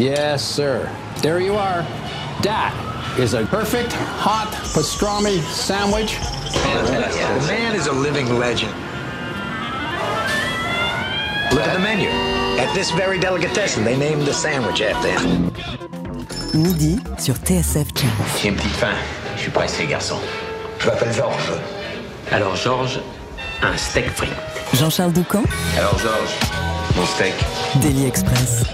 Yes, sir. There you are. That is a perfect hot pastrami sandwich. The man is a living legend. Look at the menu. At this very delicatessen, they named the sandwich after him. Midi sur TSF Jazz. J'ai une petite faim. Je suis pressé, garçon. Je m'appelle Georges. Alors, Georges, un steak frit. Jean-Charles Doucan, Alors, Georges, mon steak. Daily Express.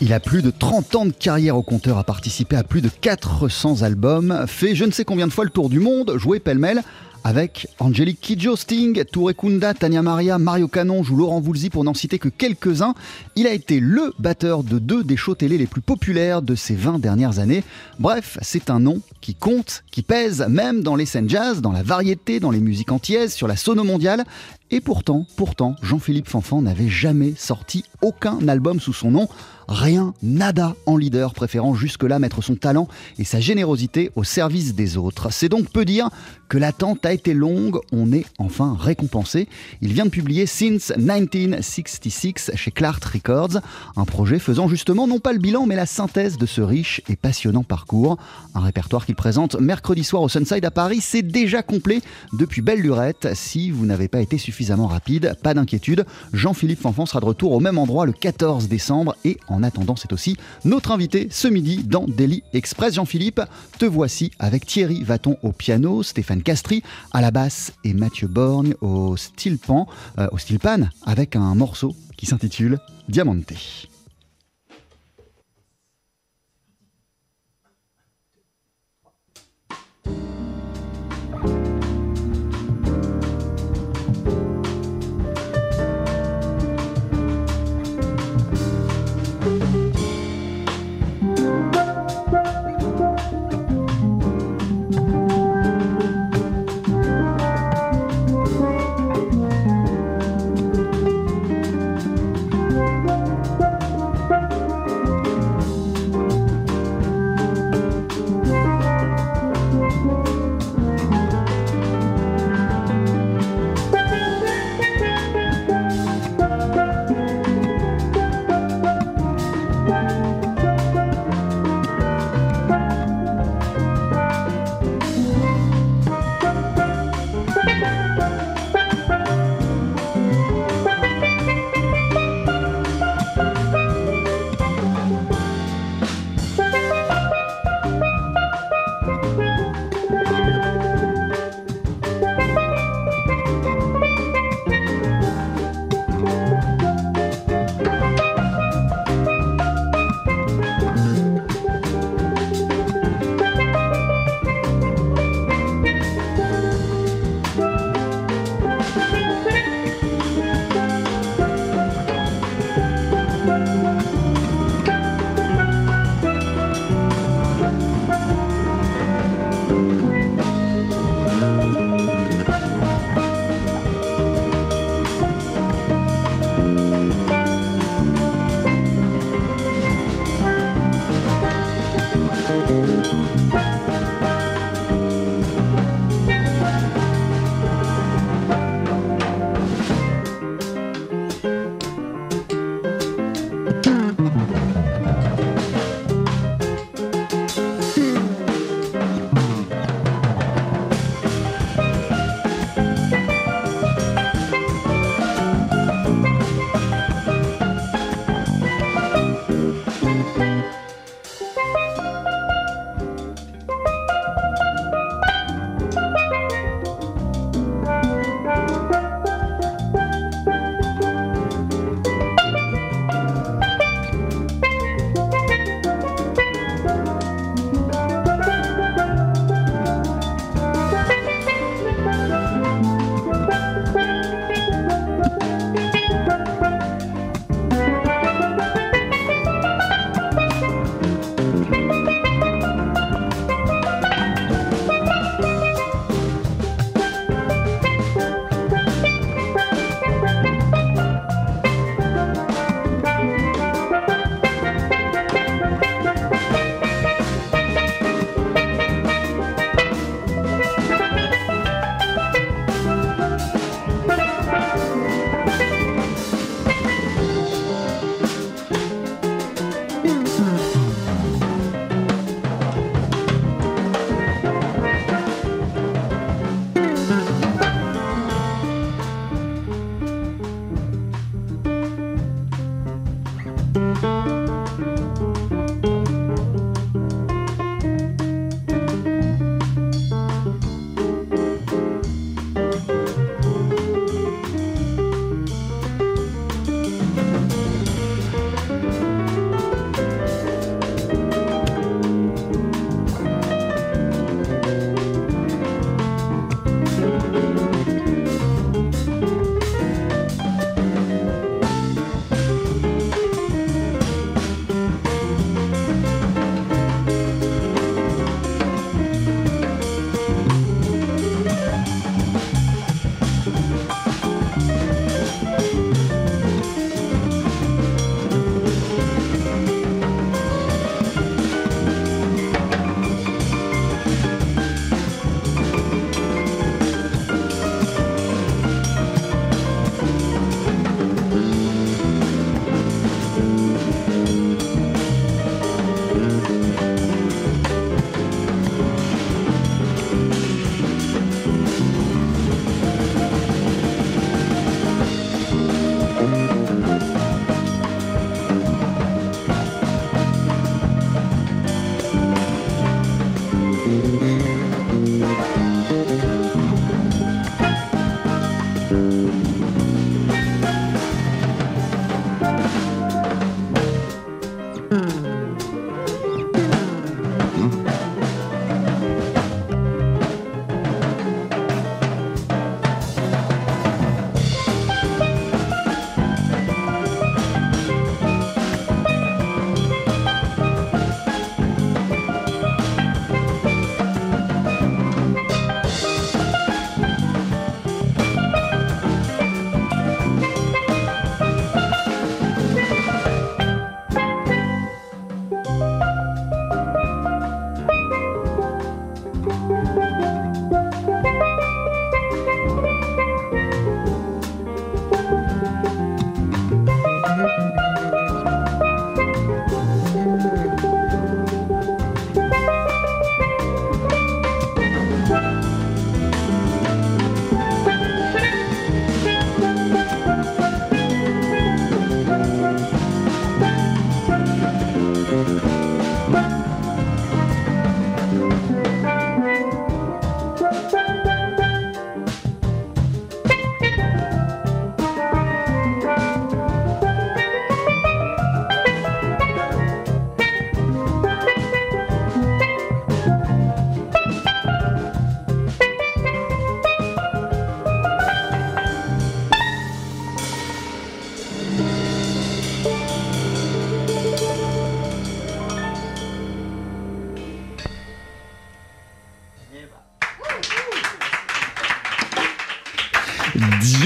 Il a plus de 30 ans de carrière au compteur, a participé à plus de 400 albums, fait je ne sais combien de fois le tour du monde, joué pêle-mêle avec Angelique Kidjo, Sting, Touré Kunda, Tania Maria, Mario Canon, joue Laurent Voulzy pour n'en citer que quelques-uns. Il a été le batteur de deux des shows télé les plus populaires de ces 20 dernières années. Bref, c'est un nom qui compte, qui pèse même dans les scènes jazz, dans la variété, dans les musiques antillaises, sur la sono mondiale. Et pourtant, pourtant, Jean-Philippe Fanfan n'avait jamais sorti aucun album sous son nom. Rien, nada en leader, préférant jusque-là mettre son talent et sa générosité au service des autres. C'est donc peu dire que l'attente a été longue, on est enfin récompensé. Il vient de publier Since 1966 chez Clark Records, un projet faisant justement non pas le bilan mais la synthèse de ce riche et passionnant parcours. Un répertoire qu'il présente mercredi soir au Sunside à Paris, c'est déjà complet depuis belle lurette. Si vous n'avez pas été suffisamment rapide, pas d'inquiétude, Jean-Philippe Fanfan sera de retour au même endroit le 14 décembre et en attendant, c'est aussi notre invité ce midi dans Daily Express. Jean-Philippe, te voici avec Thierry Vaton au piano, Stéphane Castry à la basse et Mathieu Borgne au steel pan, euh, au avec un morceau qui s'intitule Diamante.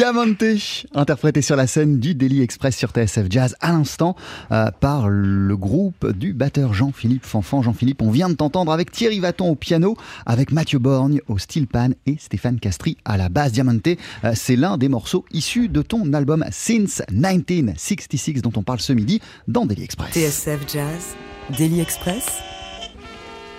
Diamante, interprété sur la scène du Daily Express sur TSF Jazz à l'instant euh, par le groupe du batteur Jean-Philippe Fanfan. Jean-Philippe, on vient de t'entendre avec Thierry Vaton au piano, avec Mathieu Borgne au steel pan et Stéphane Castri à la basse. Diamante, euh, c'est l'un des morceaux issus de ton album Since 1966 dont on parle ce midi dans Daily Express. TSF Jazz, Daily Express,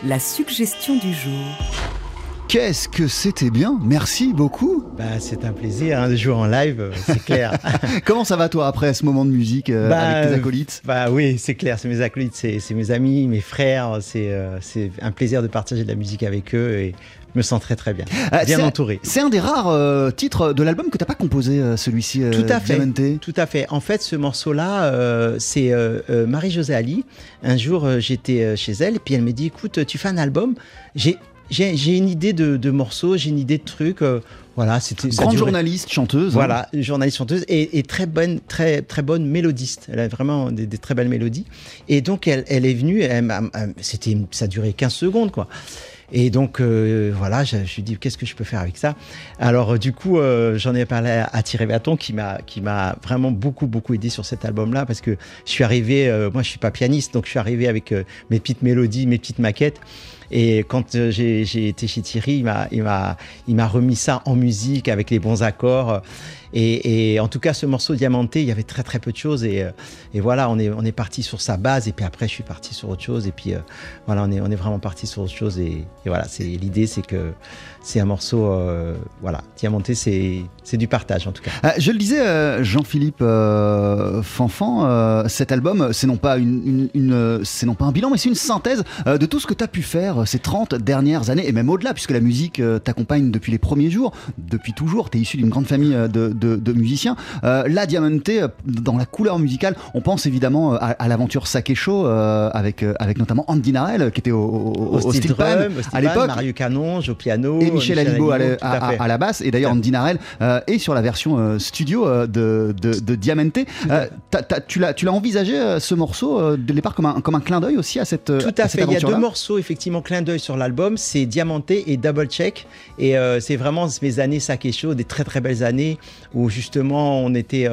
la suggestion du jour. Qu'est-ce que c'était bien Merci beaucoup. Bah, c'est un plaisir hein, de jouer en live, euh, c'est clair. Comment ça va toi après ce moment de musique euh, Bah, avec tes acolytes? bah oui, c'est clair, c'est mes acolytes, c'est mes amis, mes frères, c'est euh, c'est un plaisir de partager de la musique avec eux et je me sens très très bien, Euh, bien entouré. C'est un des rares euh, titres de l'album que t'as pas composé, euh, celui-ci. euh, Tout à fait. Diamante. Tout à fait. En fait, ce morceau-là, euh, c'est euh, euh, Marie-Josée Ali. Un jour, euh, j'étais euh, chez elle, et puis elle m'a dit Écoute, tu fais un album J'ai. J'ai une idée de, de morceaux, j'ai une idée de trucs. euh, voilà, c'était. Grande journaliste, chanteuse. hein. Voilà, journaliste chanteuse et, et très bonne, très très bonne mélodiste. Elle a vraiment des, des très belles mélodies. Et donc elle, elle est venue. C'était, ça durait 15 secondes quoi. Et donc euh, voilà, je, me suis dit qu'est-ce que je peux faire avec ça? Alors euh, du coup, euh, j'en ai parlé à, à Thierry Vaton qui m'a qui m'a vraiment beaucoup beaucoup aidé sur cet album-là parce que je suis arrivé, moi je suis pas pianiste, donc je suis arrivé avec mes petites mélodies, mes petites maquettes. Et quand euh, j'ai été chez Thierry, il m'a, remis ça en musique avec les bons accords. Et, en tout cas, ce morceau Diamanté, il y avait très très peu de choses. Et, euh, et voilà, on est, on est parti sur sa base. Et puis après, je suis parti sur autre chose. Et puis euh, voilà, on est, on est vraiment parti sur autre chose. Et, et voilà, l'idée, c'est que c'est un morceau, euh, voilà, Diamanté, c'est, du partage en tout cas. Euh, je le disais, euh, Jean-Philippe euh, Fanfan, euh, cet album, c'est non pas une, une- une, c'est non pas un bilan, mais c'est une synthèse de tout ce que tu as pu faire ces 30 dernières années, et même au-delà, puisque la musique t'accompagne depuis les premiers jours, depuis toujours. Tu es issu d'une grande famille de, de- de musiciens. La Diamante, euh, dans la couleur musicale, on pense évidemment à, à l'aventure Sake Show, avec, avec notamment Andy Narel, qui était au, au- Au, au pan drum, au steel à pan, l'époque. Mario Canonge au piano. Et Michel Alibo à, la- tout à à- fait. à la basse, et d'ailleurs Andy Narel euh, est sur la version euh, studio euh, de, de, de Diamante. Euh, tu l'as tu l'as envisagé ce morceau le départ comme un, comme un clin d'œil aussi à cette Tout à fait. Il y a deux morceaux, effectivement, clin d'œil sur l'album. C'est Diamanté et Double Check. Et c'est vraiment mes années Sake Show, des très très belles années où justement on était,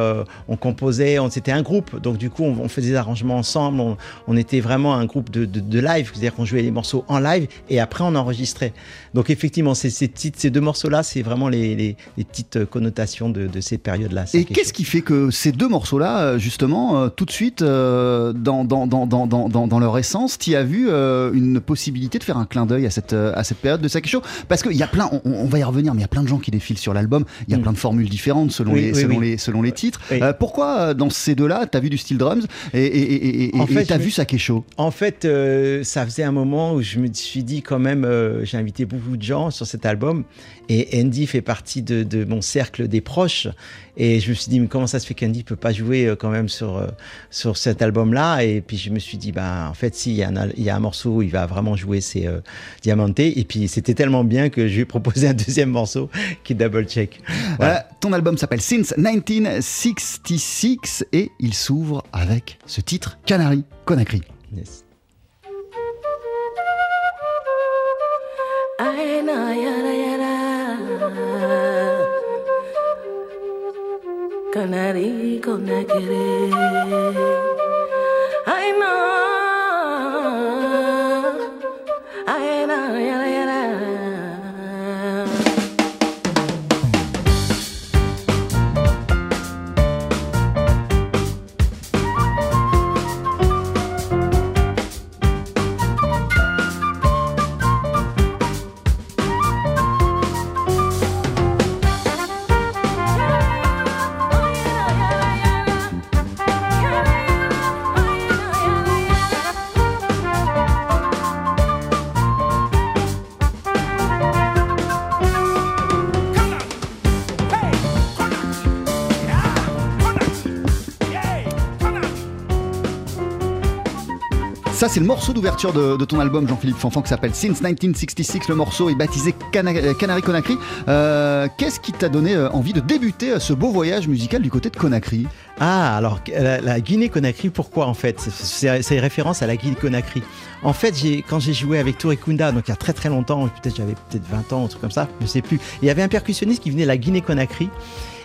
on composait, on c'était un groupe. Donc du coup, on, on faisait des arrangements ensemble. On, on était vraiment un groupe de, de, de live, c'est-à-dire qu'on jouait les morceaux en live et après on enregistrait. Donc effectivement, ces, ces, deux morceaux-là, c'est vraiment les, les, les petites connotations de, de ces périodes-là. Et qu'est-ce qui fait que ces deux morceaux-là, euh, justement, euh, tout de suite, euh, dans, leur essence, tu as vu euh, une possibilité de faire un clin d'œil à cette, euh, à cette période de Sake Show? Parce qu'il y a plein, on, on va y revenir, mais il y a plein de gens qui défilent sur l'album, il y a Mm. plein de formules différentes selon, Oui, les, oui, selon, oui. Les, selon les titres. Euh, pourquoi, euh, dans ces deux-là, tu as vu du steel drums et et- et- et- En et fait, tu as vu Sake Show? En fait, euh, ça faisait un moment où je me suis dit quand même, euh, j'ai invité beaucoup de gens sur cet album et Andy fait partie de, de mon cercle des proches. Et je me suis dit, mais comment ça se fait qu'Andy peut pas jouer euh, quand même sur, euh, sur cet album-là? Et puis je me suis dit, bah, en fait, si, il y, a un il y a un morceau où il va vraiment jouer, c'est euh, Diamante. Et puis c'était tellement bien que je lui ai proposé un deuxième morceau qui est Double Check. Voilà. Euh, ton album s'appelle Since 1966 et il s'ouvre avec ce titre Canary Conakry. Yes. Na, yara, yara. Canary. Ay, na. Ay, na, yara, yara. Ça, c'est le morceau d'ouverture de, ton album, Jean-Philippe Fanfan, qui s'appelle Since 1966. Le morceau est baptisé Cana- euh, Canary Conakry. Euh, Qu'est-ce qui t'a donné euh, envie de débuter ce beau voyage musical du côté de Conakry? Ah, alors la, Guinée-Conakry, pourquoi en fait? C'est- référence à la Guinée-Conakry. En fait, quand j'ai joué avec Touré Kunda, donc il y a très très longtemps, peut-être j'avais peut-être 20 ans, un truc comme ça, je sais plus. Il y avait un percussionniste qui venait de la Guinée-Conakry.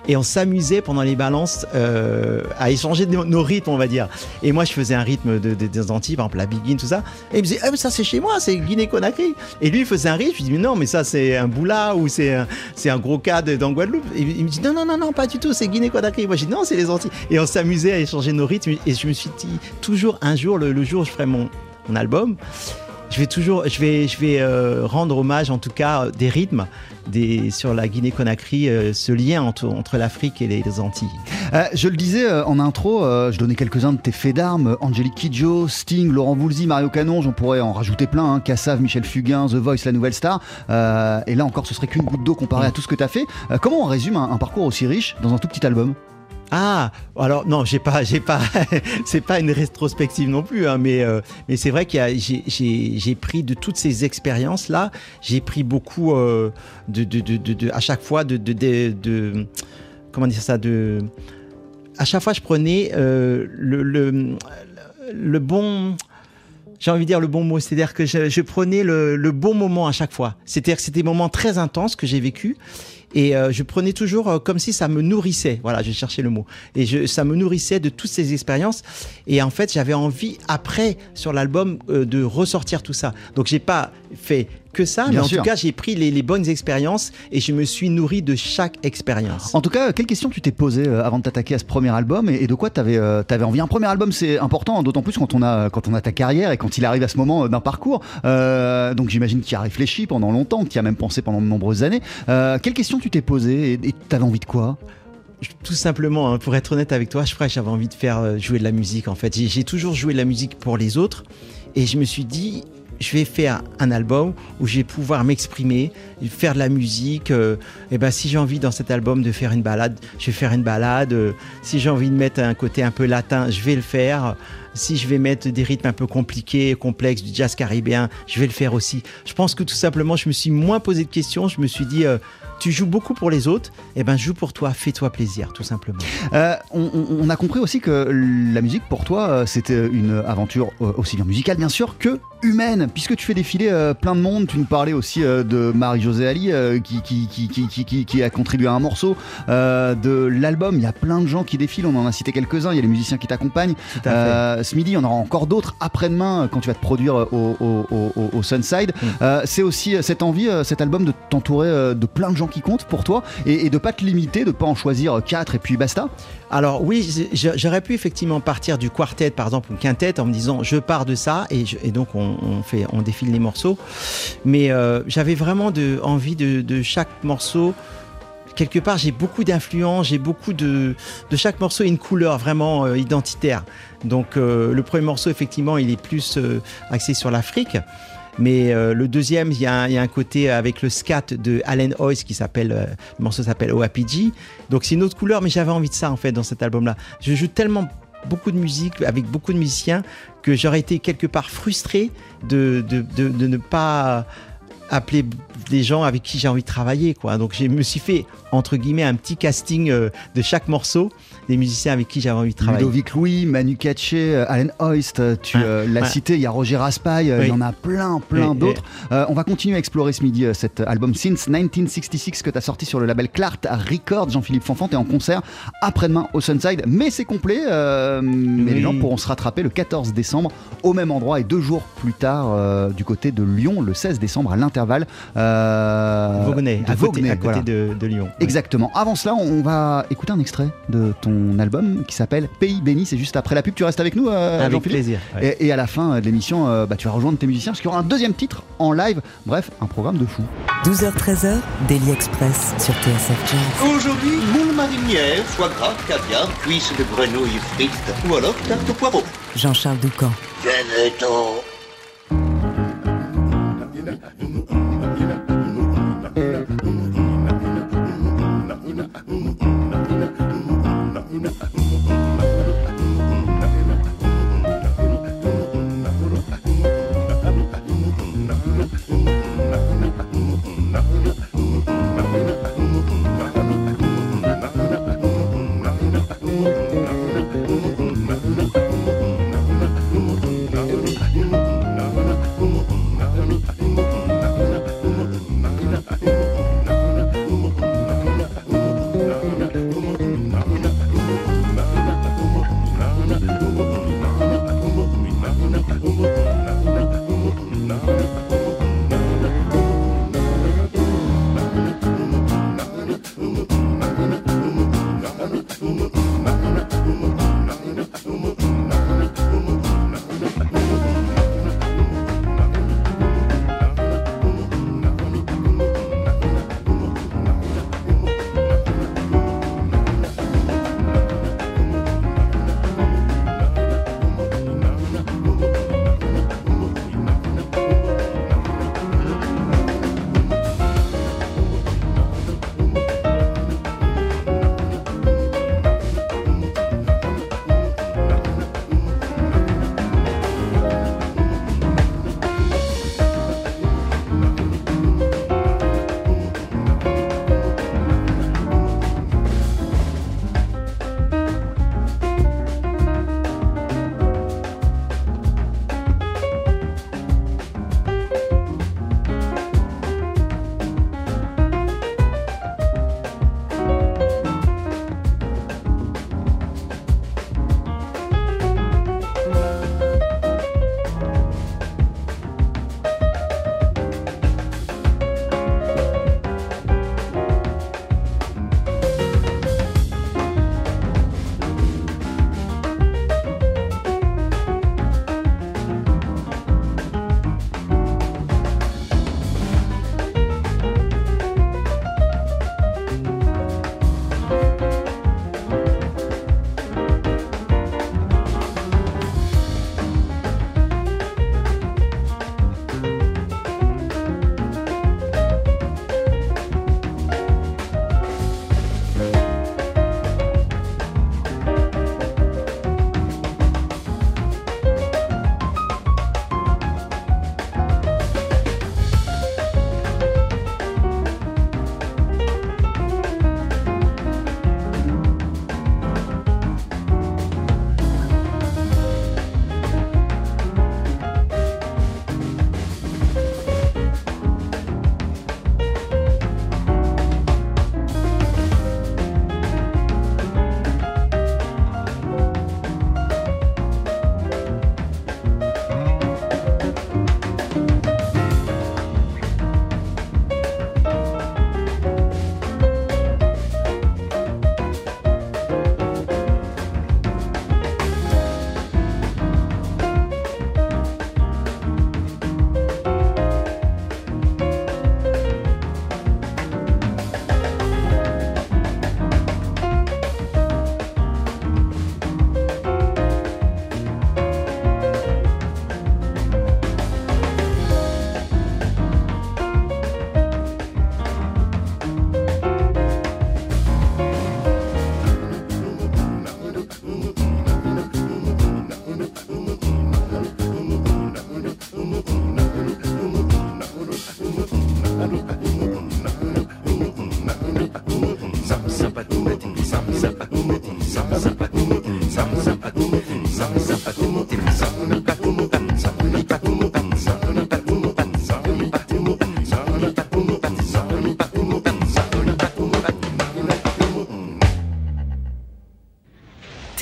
Et on s'amusait pendant les balances euh, à échanger nos, rythmes, on va dire. Et moi, je faisais un rythme de, de- des Antilles, par exemple la Biguine, tout ça. Et il me disait, ah, mais ça c'est chez moi, c'est Guinée-Conakry. Et lui, il faisait un rythme. Je lui dis, non, mais ça c'est un boula ou c'est un, c'est un gros cas de- dans Guadeloupe. Il me dit, non, non, non, non, pas du tout, c'est Guinée-Conakry. Moi, je dis, non, c'est les Antilles. Et on s'amusait à échanger nos rythmes. Et je me suis dit, toujours un jour, le, le jour où je ferai mon, mon album, je vais toujours, je vais, je vais euh, rendre hommage, en tout cas, euh, des rythmes des, sur la Guinée-Conakry, euh, ce lien entre, entre l'Afrique et les, les Antilles. Euh, je le disais en intro, je donnais quelques-uns de tes faits d'armes. Angélique Kidjo, Sting, Laurent Voulzy, Mario Canon, j'en pourrais en rajouter plein. Hein, Cassav, Michel Fugain, The Voice, la nouvelle star. Et là encore, ce serait qu'une goutte d'eau comparé à tout ce que tu as fait. Comment on résume un, un parcours aussi riche dans un tout petit album? Ah, alors non, j'ai pas, j'ai pas, c'est pas une rétrospective non plus, hein, mais euh, mais c'est vrai a, j'ai, pris de toutes ces expériences là, j'ai pris beaucoup euh, de, de, de, de, à chaque fois de, de, comment dire ça, de, à chaque fois je prenais euh, le, le le bon. J'ai envie de dire le bon mot, c'est-à-dire que je, je prenais le, le bon moment à chaque fois. C'est-à-dire que c'était des moments très intenses que j'ai vécu et euh, je prenais toujours euh, comme si ça me nourrissait. Voilà, je cherchais le mot. Et ça me nourrissait de toutes ces expériences. Et en fait, j'avais envie après sur l'album euh, de ressortir tout ça. Donc j'ai pas fait que ça, Bien mais en sûr. tout cas j'ai pris les, les bonnes expériences et je me suis nourri de chaque expérience. En tout cas, quelle question tu t'es posée euh, avant de t'attaquer à ce premier album et, et de quoi tu avais, envie? Un premier album, c'est important, d'autant plus quand on, a, quand on a ta carrière et quand il arrive à ce moment euh, d'un parcours. Euh, donc j'imagine qu'il a réfléchi pendant longtemps, qu'il a même pensé pendant de nombreuses années. Euh, quelle question tu t'es posée et tu avais envie de quoi? Tout simplement, hein, pour être honnête avec toi, je crois que j'avais envie de faire euh, jouer de la musique. En fait, j'ai toujours joué de la musique pour les autres, et je me suis dit, je vais faire un album où je vais pouvoir m'exprimer, faire de la musique. euh, et ben, si j'ai envie dans cet album de faire une balade, je vais faire une balade. euh, si j'ai envie de mettre un côté un peu latin, je vais le faire. Si je vais mettre des rythmes un peu compliqués, complexes, du jazz caribéen, je vais le faire aussi. Je pense que tout simplement, je me suis moins posé de questions. Je me suis dit, euh, tu joues beaucoup pour les autres, et ben joue pour toi, fais-toi plaisir, tout simplement. Euh, on, a compris aussi que la musique pour toi euh, c'était une aventure euh, aussi bien musicale bien sûr que humaine puisque tu fais défiler plein de monde tu nous parlais aussi de Marie-Josée Ali qui, a contribué à un morceau de l'album il y a plein de gens qui défilent on en a cité quelques-uns il y a les musiciens qui t'accompagnent. Euh, ce midi il y en aura encore d'autres après-demain quand tu vas te produire au, au- au- au- au Sunside Mm. Euh, c'est aussi cette envie cet album de t'entourer de plein de gens qui comptent pour toi et, et de pas te limiter de pas en choisir euh, quatre et puis basta Alors oui, j'aurais pu effectivement partir du quartet par exemple ou quintet en me disant je pars de ça et, donc on, fait on défile les morceaux. Mais euh, j'avais vraiment de, envie de, chaque morceau. Quelque part, j'ai beaucoup d'influence, j'ai beaucoup de de chaque morceau une couleur vraiment euh, identitaire. Donc le premier morceau effectivement, il est plus axé sur l'Afrique. Mais euh, le deuxième, il y, y a un côté avec le scat de Allen Hoyce qui s'appelle, euh, le morceau s'appelle OAPG. Donc c'est une autre couleur, mais j'avais envie de ça en fait dans cet album-là. Je joue tellement beaucoup de musique avec beaucoup de musiciens que j'aurais été quelque part frustré de, de, de, de ne pas appeler des gens avec qui j'ai envie de travailler quoi. Donc je me suis fait entre guillemets un petit casting euh, de chaque morceau des musiciens avec qui j'avais envie de travailler. Ludovic Louis, Manu Katché, euh, Allen Hoist, euh, tu euh, l'as cité, il y a Roger Raspail, il y en a plein, plein Oui, d'autres. Euh, on va continuer à explorer ce midi cet album Since 1966 que tu as sorti sur le label Clart Records. Jean-Philippe Fanfant est en concert après-demain au Sunside, mais c'est complet. Mais les gens pourront se rattraper le 14 décembre au même endroit et deux jours plus tard du côté de Lyon, le 16 décembre à l'intervalle. Euh, Vaugonnais, de à côté, à côté voilà. de, de Lyon. Exactement. Avant cela, on va écouter un extrait de ton album qui s'appelle Pays béni. C'est juste après la pub. Tu restes avec nous, euh, Avec plaisir. ouais. et, et à la fin de l'émission, euh, bah, tu vas rejoindre tes musiciens parce qu'il y aura un deuxième titre en live. Bref, un programme de fou. 12h-13h, Daily Express sur TSF Jazz. Aujourd'hui, moule marinière, foie gras, caviar, cuisses de grenouille frites ou alors tarte au poireau. Jean-Charles Doucan. Venez-t'en. ina, ina, ina, know.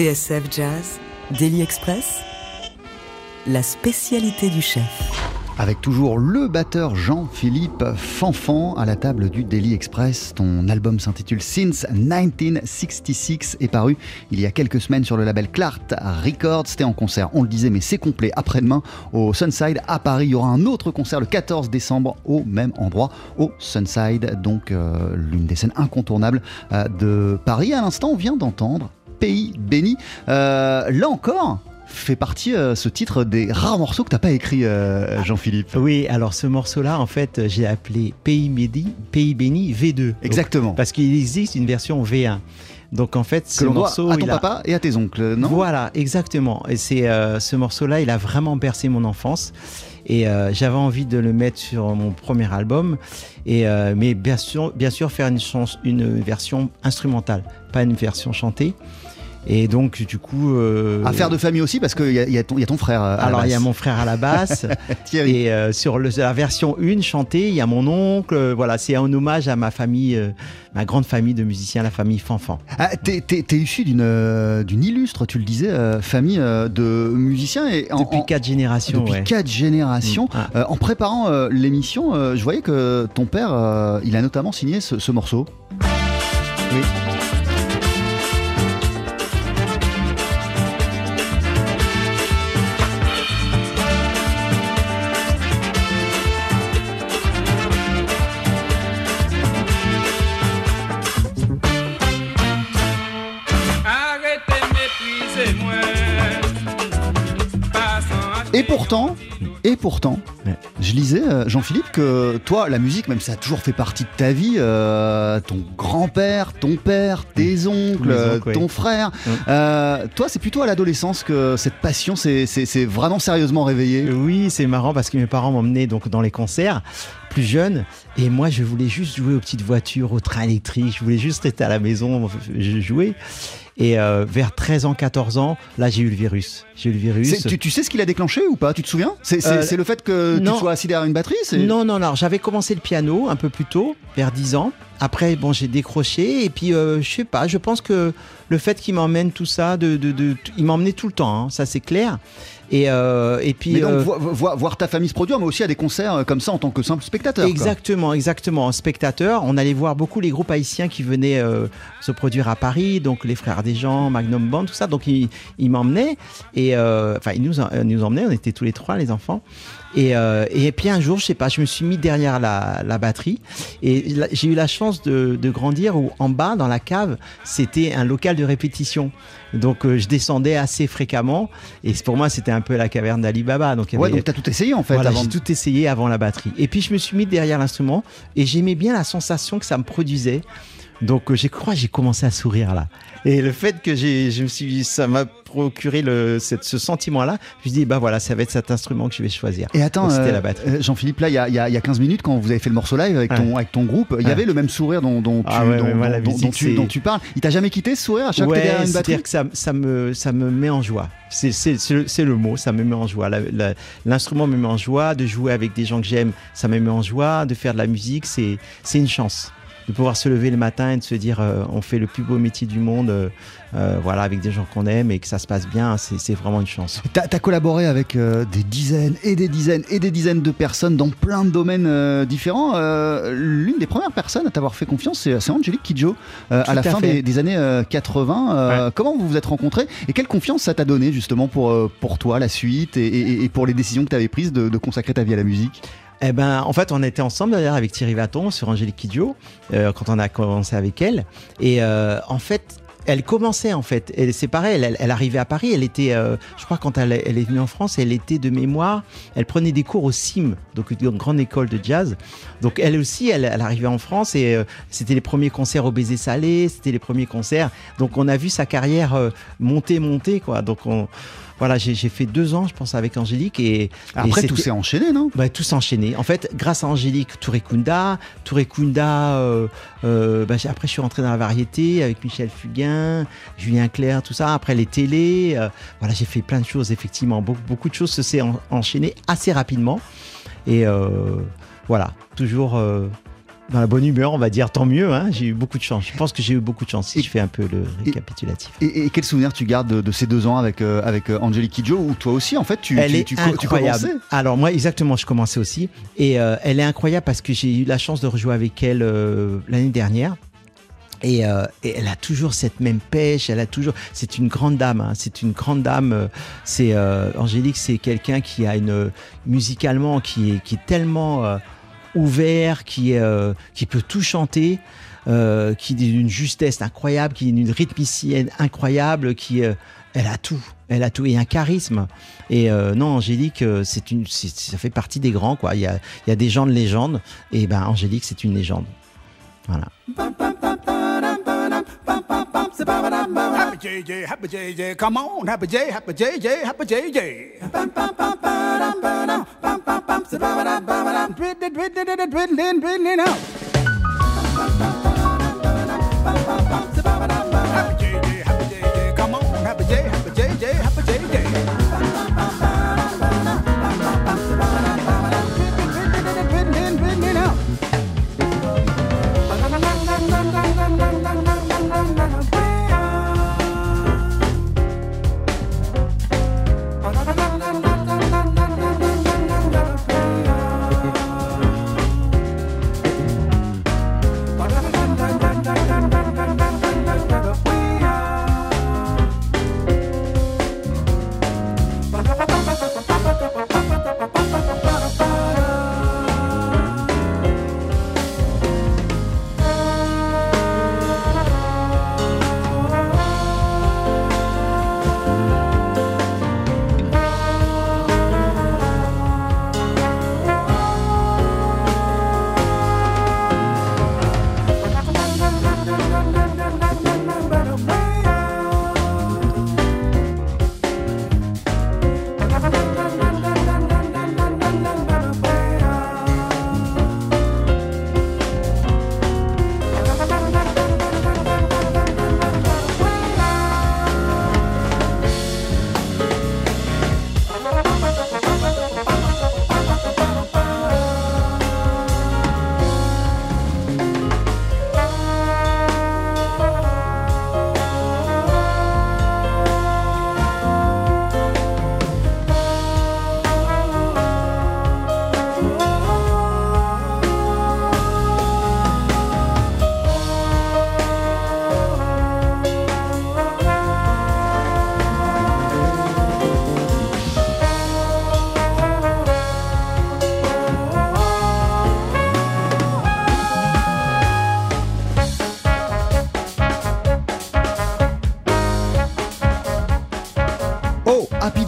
TSF Jazz, Daily Express, la spécialité du chef. Avec toujours le batteur Jean-Philippe Fanfan à la table du Daily Express. Ton album s'intitule Since 1966 est paru il y a quelques semaines sur le label Clart Records. C'était en concert, on le disait, mais c'est complet. Après-demain, au Sunside à Paris, il y aura un autre concert le 14 décembre au même endroit, au Sunside. Donc euh, l'une des scènes incontournables euh, de Paris. À l'instant, on vient d'entendre Pays béni. Euh, là encore, fait partie euh, ce titre des rares morceaux que t'as pas écrit, euh, Jean-Philippe. Oui, alors ce morceau-là, en fait, j'ai appelé Pays, Béni, Pays béni V2. Donc, Exactement. parce qu'il existe une version V1. Donc en fait, que ce doit morceau, à ton il a- papa et à tes oncles, non? Voilà, exactement. Et c'est euh, ce morceau-là, il a vraiment bercé mon enfance. Et euh, j'avais envie de le mettre sur mon premier album, et euh, mais bien sûr, bien sûr faire une, chance, une version instrumentale, pas une version chantée. Et donc du coup, euh, Affaire de famille aussi, parce qu'il y, a- y ton- il y a ton frère. à alors il y a mon frère à la basse, Thierry. et euh, sur le- la version 1 chantée, il y a mon oncle. euh, Voilà, c'est un hommage à ma famille, euh, ma grande famille de musiciens, la famille Fanfan. Ah, t'es, issu d'une, d'une illustre, tu le disais, famille de musiciens. Et en- Depuis en- quatre générations. depuis ouais. quatre générations. Mm. Ah. En préparant l'émission, je voyais que ton père, il a notamment signé ce, ce morceau. Oui. Pourtant, Ouais. je lisais, euh, Jean-Philippe, que toi, la musique, même si ça a toujours fait partie de ta vie, euh, ton grand-père, ton père, tes oncles, euh, oncles, ouais. ton frère, Mm. euh, toi, c'est plutôt à l'adolescence que cette passion s'est vraiment sérieusement réveillée. Oui, c'est marrant parce que mes parents m'emmenaient donc dans les concerts plus jeunes et moi je voulais juste jouer aux petites voitures, aux trains électriques, je voulais juste rester à la maison, je jouais. Et euh, vers 13 ans, 14 ans, là j'ai eu le virus. J'ai eu le virus. Tu, tu sais ce qu'il a déclenché ou pas? Tu te souviens? C'est Euh, le fait que non. tu sois assis derrière une batterie Non, non, non. J'avais commencé le piano un peu plus tôt, vers 10 ans. Après, bon, j'ai décroché. Et puis, euh, je sais pas, je pense que le fait qu'il m'emmène tout ça, de, de, de- il m'emmenait tout le temps, hein, ça c'est clair. Et, euh, et puis. Mais donc, euh, vo- vo- voir, ta famille se produire, mais aussi à des concerts euh, comme ça en tant que simple spectateur. quoi. Exactement, exactement. En spectateur, on allait voir beaucoup les groupes haïtiens qui venaient euh, se produire à Paris, donc les Frères Desjans, Magnum Band, tout ça. Donc ils, ils m'emmenaient et enfin ils nous, nous emmenaient. On était tous les trois les enfants. Et, euh, et puis un jour, je sais pas, je me suis mis derrière la, la batterie et j'ai eu la chance de, de grandir où en bas dans la cave, c'était un local de répétition. Donc euh, je descendais assez fréquemment et pour moi c'était un peu la caverne d'Ali Baba. Donc Ouais, avait- donc t'as tout essayé en fait. voilà, avant j'ai tout essayé avant la batterie. Et puis je me suis mis derrière l'instrument et j'aimais bien la sensation que ça me produisait. Donc euh, j'ai crois j'ai commencé à sourire là. Et le fait que j'ai, je me suis, ça m'a le, cette- ce sentiment-là. Je me dit bah voilà, ça va être cet instrument que je vais choisir. Et attends, euh, euh, Jean-Philippe, là, il y a, y a- y a 15 minutes, quand vous avez fait le morceau live avec ton, avec ton groupe, il y Ouais. avait le même sourire dont, dont tu, Ah ouais, dont- dont tu, dont tu parles. Il t'a jamais quitté ce sourire à chaque fois que derrière une batterie que ça, ça me, ça me met en joie. C'est, le, mot, ça me met en joie. L'instrument me met en joie, de jouer avec des gens que j'aime, ça me met en joie, de faire de la musique, c'est une chance. De pouvoir se lever le matin et de se dire euh, on fait le plus beau métier du monde, euh, euh, voilà, avec des gens qu'on aime et que ça se passe bien, c'est, vraiment une chance. T'as as collaboré avec des dizaines et des dizaines et des dizaines de personnes dans plein de domaines différents. L'une des premières personnes à t'avoir fait confiance, c'est Angélique Kidjo, à la à fin des, des années euh, 80. Euh, Comment vous vous êtes rencontrés et quelle confiance ça t'a donné justement pour, pour toi, la suite et, et- et pour les décisions que tu avais prises de, de consacrer ta vie à la musique? Eh ben, en fait, on était ensemble d'ailleurs avec Thierry Vaton sur Angélique Kidjo euh, quand on a commencé avec elle. Et euh, en fait, elle commençait en fait. C'est pareil, elle, elle arrivait à Paris. Elle était, euh, je crois, quand elle, est venue en France, elle était de mémoire. Elle prenait des cours au CIM, donc une grande école de jazz. Donc elle aussi, elle, elle arrivait en France et euh, c'était les premiers concerts au Baiser Salé. C'était les premiers concerts. Donc on a vu sa carrière euh, monter, monter quoi. Donc on voilà, j'ai fait deux ans, je pense, avec Angélique et et Après, tout s'est enchaîné, non? Bah, tout s'enchaîner. En fait, grâce à Angélique Touré-Kunda, Touré-Kunda, euh, euh, bah, après je suis rentré dans la variété avec Michel Fugain, Julien Clerc, tout ça. Après les télés, euh, voilà, j'ai fait plein de choses, effectivement. Beaucoup, beaucoup de choses se sont en- enchaînées assez rapidement. Et euh, voilà, toujours euh, dans la bonne humeur, on va dire, tant mieux. Hein, j'ai eu beaucoup de chance. Je pense que j'ai eu beaucoup de chance si Et- je fais un peu le récapitulatif. Et, et quel souvenir tu gardes de, de ces deux ans avec, euh, avec euh, Angelique Kidjo ou toi aussi en fait tu, elle tu, est tu, tu Alors moi, exactement, je commençais aussi. Et euh, elle est incroyable parce que j'ai eu la chance de rejouer avec elle euh, l'année dernière. Et, euh, et elle a toujours cette même pêche. Elle a toujours. C'est une grande dame. hein, c'est une grande dame. C'est euh, Angélique. C'est quelqu'un qui a une musicalement qui est qui est tellement euh, ouvert, euh, qui peut tout chanter. euh, qui est d'une justesse incroyable, qui est d'une rythmicienne incroyable, qui euh, elle a tout, elle a tout et un charisme. Et non, Angélique, c'est une, ça fait partie des grands quoi. Il y a, y a des gens de légende et ben Angélique, c'est une légende. Voilà. JJ, happy JJ, come on, happy J, happy JJ, happy JJ. Dwiddle, dwiddle, dwiddling, dwiddling out. Happy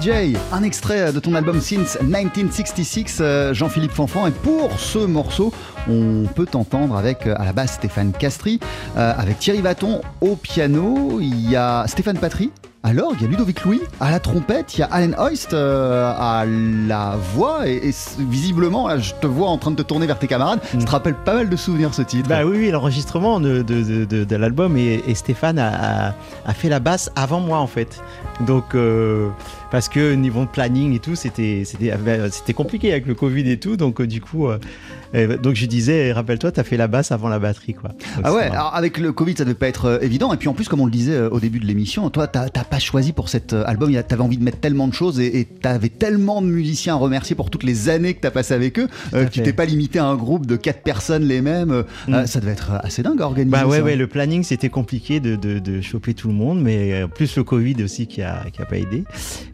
Un extrait de ton album Since 1966, euh, Jean-Philippe Fanfan. Et pour ce morceau, on peut t'entendre avec euh, à la basse Stéphane Castry, euh, avec Thierry Vaton au piano, il y a Stéphane Patry. À l'orgue, il y a Ludovic Louis à la trompette, il y a Allen Hoist euh, à la voix et, visiblement, là, je te vois en train de te tourner vers tes camarades. Ça te rappelle pas mal de souvenirs ce titre. Bah oui, oui, l'enregistrement de, de, de, de- de l'album et, et Stéphane a, a- a fait la basse avant moi en fait. Donc euh, parce que niveau de planning et tout, c'était euh, c'était compliqué avec le Covid et tout. Donc euh, du coup, euh, donc je disais, rappelle-toi, t'as fait la basse avant la batterie quoi. Donc, Ah ouais, alors avec le Covid, ça devait pas être évident. Et puis en plus, comme on le disait au début de l'émission, toi, t'as t'as pas choisi pour cet album. il y a- T'avais envie de mettre tellement de choses et et t'avais tellement de musiciens à remercier pour toutes les années que t'as passé avec eux. euh, tu t'es pas limité à un groupe de quatre personnes les mêmes. Mm. euh, ça devait être assez dingue à organiser. Bah ouais, ça. ouais, le planning c'était compliqué de, de, de choper tout le monde, mais en plus le Covid aussi qui a, qui a pas aidé.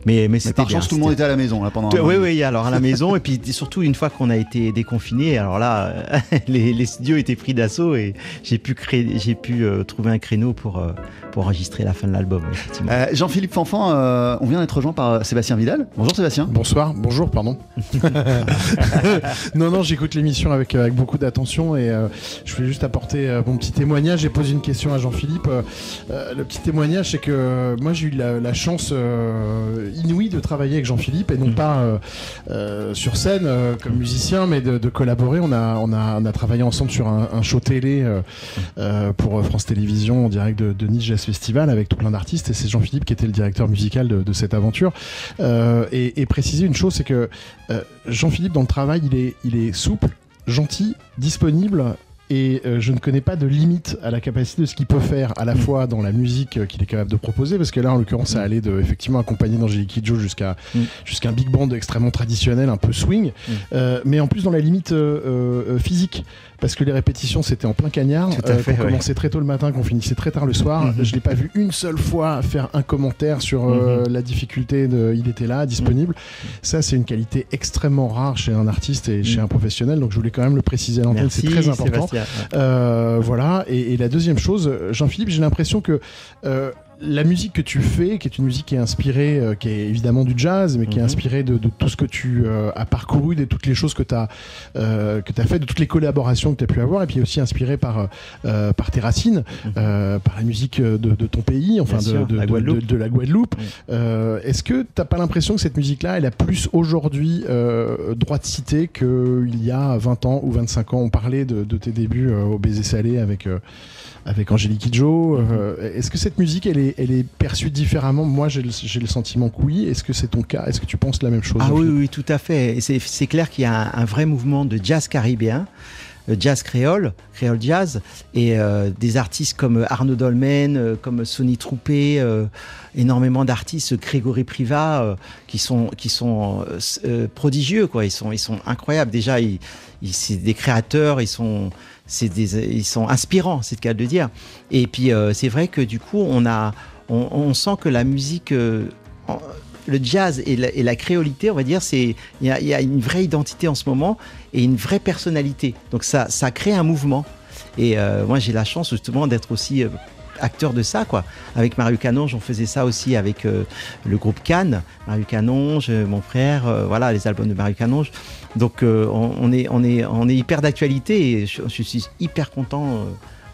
Mais, mais Mais c'était par bien, chance, tout le monde était à la maison là pendant. un Oui, moment. oui, alors à la maison, et puis surtout une fois qu'on a été déconfiné, alors là, les, les studios étaient pris d'assaut et j'ai pu, créer, j'ai pu euh, trouver un créneau pour, euh, pour enregistrer la fin de l'album. Euh, Jean-Philippe Fanfan, euh, on vient d'être rejoint par euh, Sébastien Vidal. Bonjour Sébastien. Bonsoir, bonjour, pardon. non, non, j'écoute l'émission avec, avec beaucoup d'attention et euh, je voulais juste apporter euh, mon petit témoignage et poser une question à Jean-Philippe. Euh, euh, le petit témoignage, c'est que moi j'ai eu la, la chance inouïe de travailler avec Jean-Philippe et non pas euh, euh, sur scène euh, comme musicien, mais de, de collaborer. On a, on, a, on a travaillé ensemble sur un, un show télé pour France Télévisions en direct de, de Nice Jazz Festival avec tout plein d'artistes et c'est Jean-Philippe qui était le directeur musical de, de cette aventure. Et, et préciser une chose, c'est que Jean-Philippe dans le travail, il est, il est souple, gentil, disponible et euh, je ne connais pas de limite à la capacité de ce qu'il peut faire à la fois dans la musique euh, qu'il est capable de proposer, parce que là, en l'occurrence, ça allait de effectivement accompagner d'Angélique Kidjo jusqu'à jusqu'à un big band extrêmement traditionnel, un peu swing, euh, mais en plus dans la limite euh, euh, physique. Parce que les répétitions c'était en plein cagnard, Tout à fait, qu'on ouais. commençait très tôt le matin, qu'on finissait très tard le soir. Mhm. Je l'ai pas vu une seule fois faire un commentaire sur euh, Mhm. la difficulté de il était là, disponible. Ça c'est une qualité extrêmement rare chez un artiste et chez un professionnel, donc je voulais quand même le préciser à l'antenne, c'est très important. Sébastien. Euh, voilà. Et, la deuxième chose, Jean-Philippe, j'ai l'impression que euh, la musique que tu fais, qui est une musique qui est inspirée, euh, qui est évidemment du jazz, mais qui est Mhm. inspirée de, de tout ce que tu euh, as parcouru, de toutes les choses que tu as, euh, que as fait, de toutes les collaborations que tu as pu avoir, et puis aussi inspirée par, euh, par tes racines, euh, par la musique de, de ton pays, enfin Mhm. De, sûr, de- la de- Guadeloupe. la. Mhm. Est-ce que t'as pas l'impression que cette musique-là, elle a plus aujourd'hui droit de citer qu'il y a 20 ans ou 25 ans? On parlait de, tes débuts au baiser salé avec, avec Angélique Kidjo. Euh, Est-ce que cette musique, elle est, elle est perçue différemment Moi, j'ai le, sentiment que oui. Est-ce que c'est ton cas? Est-ce que tu penses la même chose? Ah oui, oui, tout à fait. C'est clair qu'il y a un, un vrai mouvement de jazz caribéen, euh, jazz créole, créole jazz, et euh, des artistes comme Arnaud Dolmen, euh, comme Sonny Troupé, euh, énormément d'artistes, Grégory Privat, qui sont, qui sont prodigieux, quoi. Ils sont, ils sont incroyables. Déjà, ils, ils- c'est des créateurs, ils sont, des, ils sont inspirants, c'est le cas de le dire. Et puis, euh, c'est vrai que du coup, on a, on, sent que la musique, euh, le jazz et la, créolité, on va dire, c'est il y, a- une vraie identité en ce moment et une vraie personnalité. Donc ça, ça crée un mouvement. Et euh, moi, j'ai la chance justement d'être aussi acteur de ça, quoi. Avec Mario Canonge, on faisait ça aussi avec euh, le groupe Cannes, Mario Canonge, euh, mon frère, euh, voilà, les albums de Mario Canonge. Donc on, est, on est, on est hyper d'actualité et je, suis hyper content.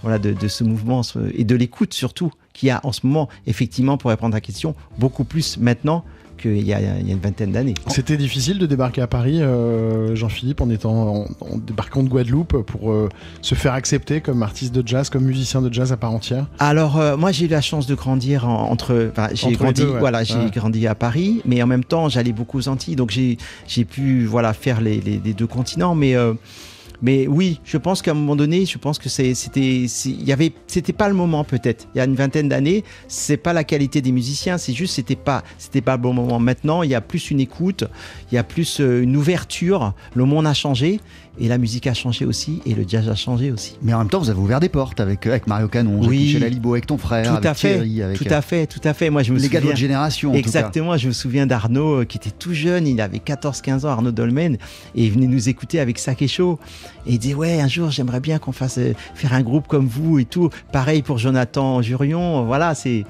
voilà, de, de ce mouvement et de l'écoute surtout qu'il y a en ce moment, effectivement, pour répondre à la question, beaucoup plus maintenant qu'il y a, il y a une vingtaine d'années. C'était difficile de débarquer à Paris, euh, Jean-Philippe, en étant en, en débarquant de Guadeloupe pour euh, se faire accepter comme artiste de jazz, comme musicien de jazz à part entière? Alors euh, moi j'ai eu la chance de grandir en- entre, j'ai grandi, deux, ouais. voilà, j'ai Ouais. grandi à Paris, mais en même temps j'allais beaucoup aux Antilles, donc j'ai j'ai pu voilà faire les, les- les deux continents, mais mais oui, je pense qu'à un moment donné, je pense que c'était, il y avait, c'était pas le moment peut-être. Il y a une vingtaine d'années, c'est pas la qualité des musiciens, c'est juste c'était pas, c'était pas le bon moment. Maintenant, il y a plus une écoute, il y a plus euh, une ouverture. Le monde a changé et la musique a changé aussi et le jazz a changé aussi. Mais en même temps, vous avez ouvert des portes avec, avec Mario Canon, avec Oui. Michel Alibo, avec ton frère, Tout avec à fait, Thierry, avec tout à fait, tout à fait. Moi, je me les souviens. gars de votre génération. en tout cas. Exactement, je me souviens d'Arnaud euh, qui était tout jeune, il avait 14-15 ans, Arnaud Dolmen, et il venait nous écouter avec Sac et Chaud. Et il disait, ouais, un jour j'aimerais bien qu'on fasse euh, faire un groupe comme vous et tout. Pareil pour Jonathan Jurion, voilà, c'est.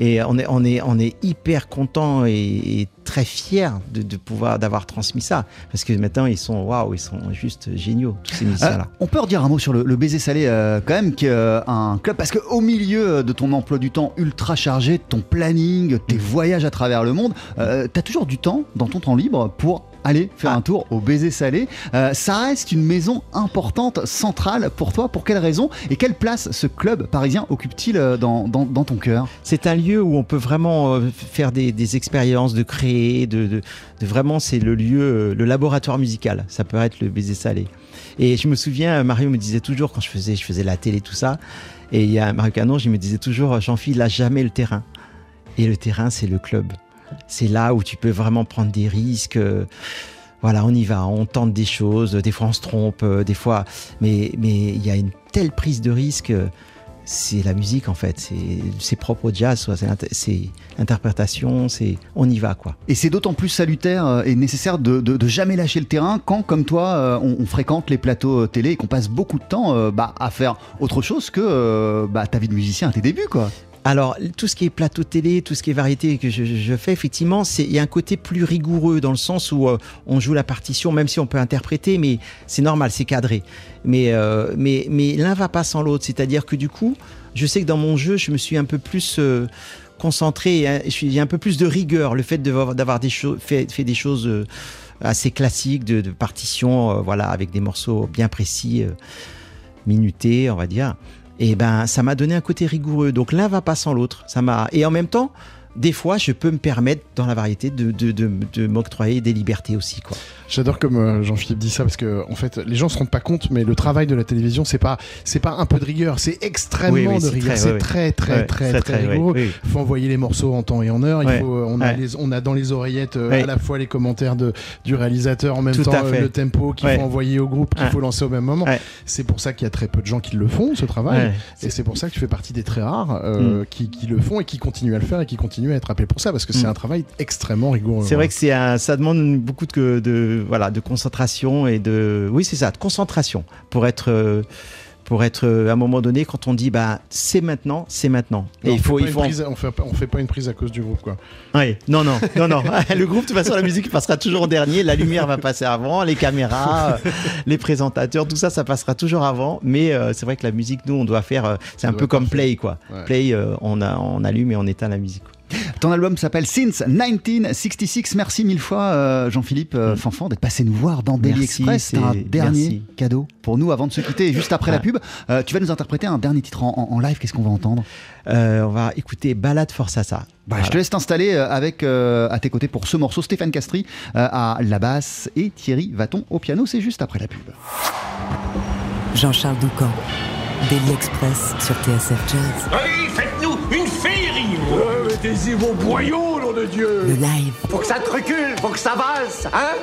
Et on est, on est, on est hyper content et, et très fiers de, de pouvoir d'avoir transmis ça. Parce que maintenant, ils sont, waouh, ils sont juste géniaux, tous ces musiciens-là. Euh, on peut redire un mot sur le, le baiser salé euh, quand même, qui est euh, un club parce qu'au milieu de ton emploi du temps ultra chargé, ton planning, tes voyages à travers le monde, euh, t'as toujours du temps dans ton temps libre pour aller faire un tour au baiser salé. Euh, ça reste une maison importante, centrale pour toi. Pour quelle raison et quelle place ce club parisien occupe-t-il euh, dans, dans- dans ton cœur? C'est un lieu où on peut vraiment euh, faire des, des expériences, de créer, de, de- de vraiment, c'est le lieu, le laboratoire musical. Ça peut être le baiser salé. Et je me souviens, Mario me disait toujours quand je faisais, je faisais la télé, tout ça. Et il y a Mario Canon, je me disais toujours, Jean-Philippe, lâche jamais le terrain. Et le terrain, c'est le club. C'est là où tu peux vraiment prendre des risques. euh, Voilà, on y va, on tente des choses. Des fois, on se trompe, euh, des fois. Mais il y a une telle prise de risque. C'est la musique en fait. C'est propre au jazz. C'est l'inter- c'est l'interprétation. C'est on y va quoi. Et c'est d'autant plus salutaire euh, et nécessaire de, jamais lâcher le terrain quand, comme toi, on, fréquente les plateaux télé et qu'on passe beaucoup de temps bah, à faire autre chose que bah, ta vie de musicien à tes débuts, quoi. Alors, tout ce qui est plateau télé, tout ce qui est variété que je, fais, effectivement, c'est il y a un côté plus rigoureux dans le sens où euh, on joue la partition, même si on peut interpréter, mais c'est normal, c'est cadré. Mais euh, mais mais l'un va pas sans l'autre. C'est-à-dire que du coup, je sais que dans mon jeu, je me suis un peu plus euh, concentré, il y a un peu plus de rigueur. Le fait d'avoir des fait, fait des choses euh, assez classiques de, de partition, voilà, avec des morceaux bien précis, minutés, on va dire et ben ça m'a donné un côté rigoureux. Donc l'un va pas sans l'autre. Ça m'a et en même temps, des fois, je peux me permettre dans la variété de, de m'octroyer des libertés aussi quoi. J'adore comme euh, Jean-Philippe dit ça parce que en fait les gens se rendent pas compte mais le travail de la télévision c'est pas c'est pas un peu de rigueur c'est extrêmement Oui, oui, de rigueur. c'est très très très très, rigoureux il faut envoyer les morceaux en temps et en heure. Il faut on a les on a dans les oreillettes euh, à la fois les commentaires de du réalisateur en même Tout temps euh, le tempo qu'il faut envoyer au groupe qu'il faut lancer au même moment. C'est pour ça qu'il y a très peu de gens qui le font ce travail. Et c'est pour ça que tu fais partie des très rares euh, qui, qui le font et qui continuent à le faire et qui continuent à être appelés pour ça parce que c'est Mm. un travail extrêmement rigoureux. C'est vrai que c'est ça demande beaucoup de, de voilà de concentration et de oui c'est ça de concentration pour être euh, pour être euh, à un moment donné quand on dit bah c'est maintenant c'est maintenant et il faut il une faut prise- on fait pas- on fait pas une prise à cause du groupe quoi Ouais, non, non, non, non. Le groupe, de toute façon, la musique passera toujours en dernier. La lumière va passer avant, les caméras, euh, les présentateurs, tout ça, ça passera toujours avant. Mais euh, c'est vrai que la musique, nous, on doit faire. euh, c'est un peu comme. Play, quoi. Ouais. Play, euh, on, a, on allume et on éteint la musique. quoi. Ton album s'appelle Since 1966. Merci mille fois, euh, Jean-Philippe euh, Fanfan, d'être passé nous voir dans Daily Mm. Merci, Express. C'est un dernier merci. cadeau pour nous avant de se quitter. Et juste après la Ah. pub, euh, tu vas nous interpréter un dernier titre en, en- en live. Qu'est-ce qu'on va entendre? Euh, on va écouter Balade Forsassa. Bah, Je te laisse t'installer avec euh, à tes côtés pour ce morceau Stéphane Castry euh, à la basse et Thierry Vaton au piano. C'est juste après la pub. Jean-Charles Doucan, Daily Express sur TSF Jazz, Allez, faites-nous une féerie Mettez-y vos boyaux, nom de Dieu le live. Faut que ça te recule, faut que ça avance, hein?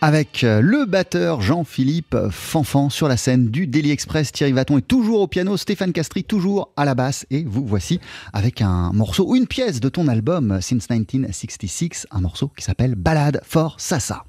Avec euh, le batteur Jean-Philippe Fanfan sur la scène du Daily Express. Thierry Vaton est toujours au piano, Stéphane Castry toujours à la basse. Et vous voici avec un morceau, une pièce de ton album Since 1966, un morceau qui s'appelle Ballade for Sassa.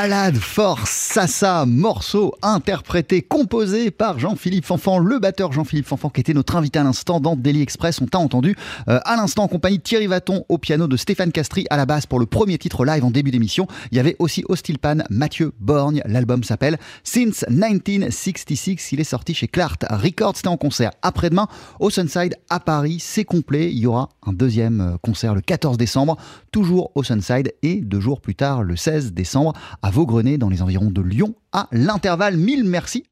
Balade for Sassa, morceau interprété, composé par Jean-Philippe Fanfan, le batteur Jean-Philippe Fanfan qui était notre invité à l'instant dans Daily Express. On t'a entendu euh, à l'instant en compagnie de Thierry Vaton au piano, de Stéphane Castry à la basse pour le premier titre live en début d'émission. Il y avait aussi au steel pan Mathieu Borgne. L'album s'appelle Since 1966. Il est sorti chez Clart Records. C'était en concert après-demain au Sunside à Paris. C'est complet. Il y aura un deuxième euh, concert le 14 décembre, toujours au Sunside et deux jours plus tard, le 16 décembre, à Vaugrenay dans les environs Lyon à l'intervalle. Mille merci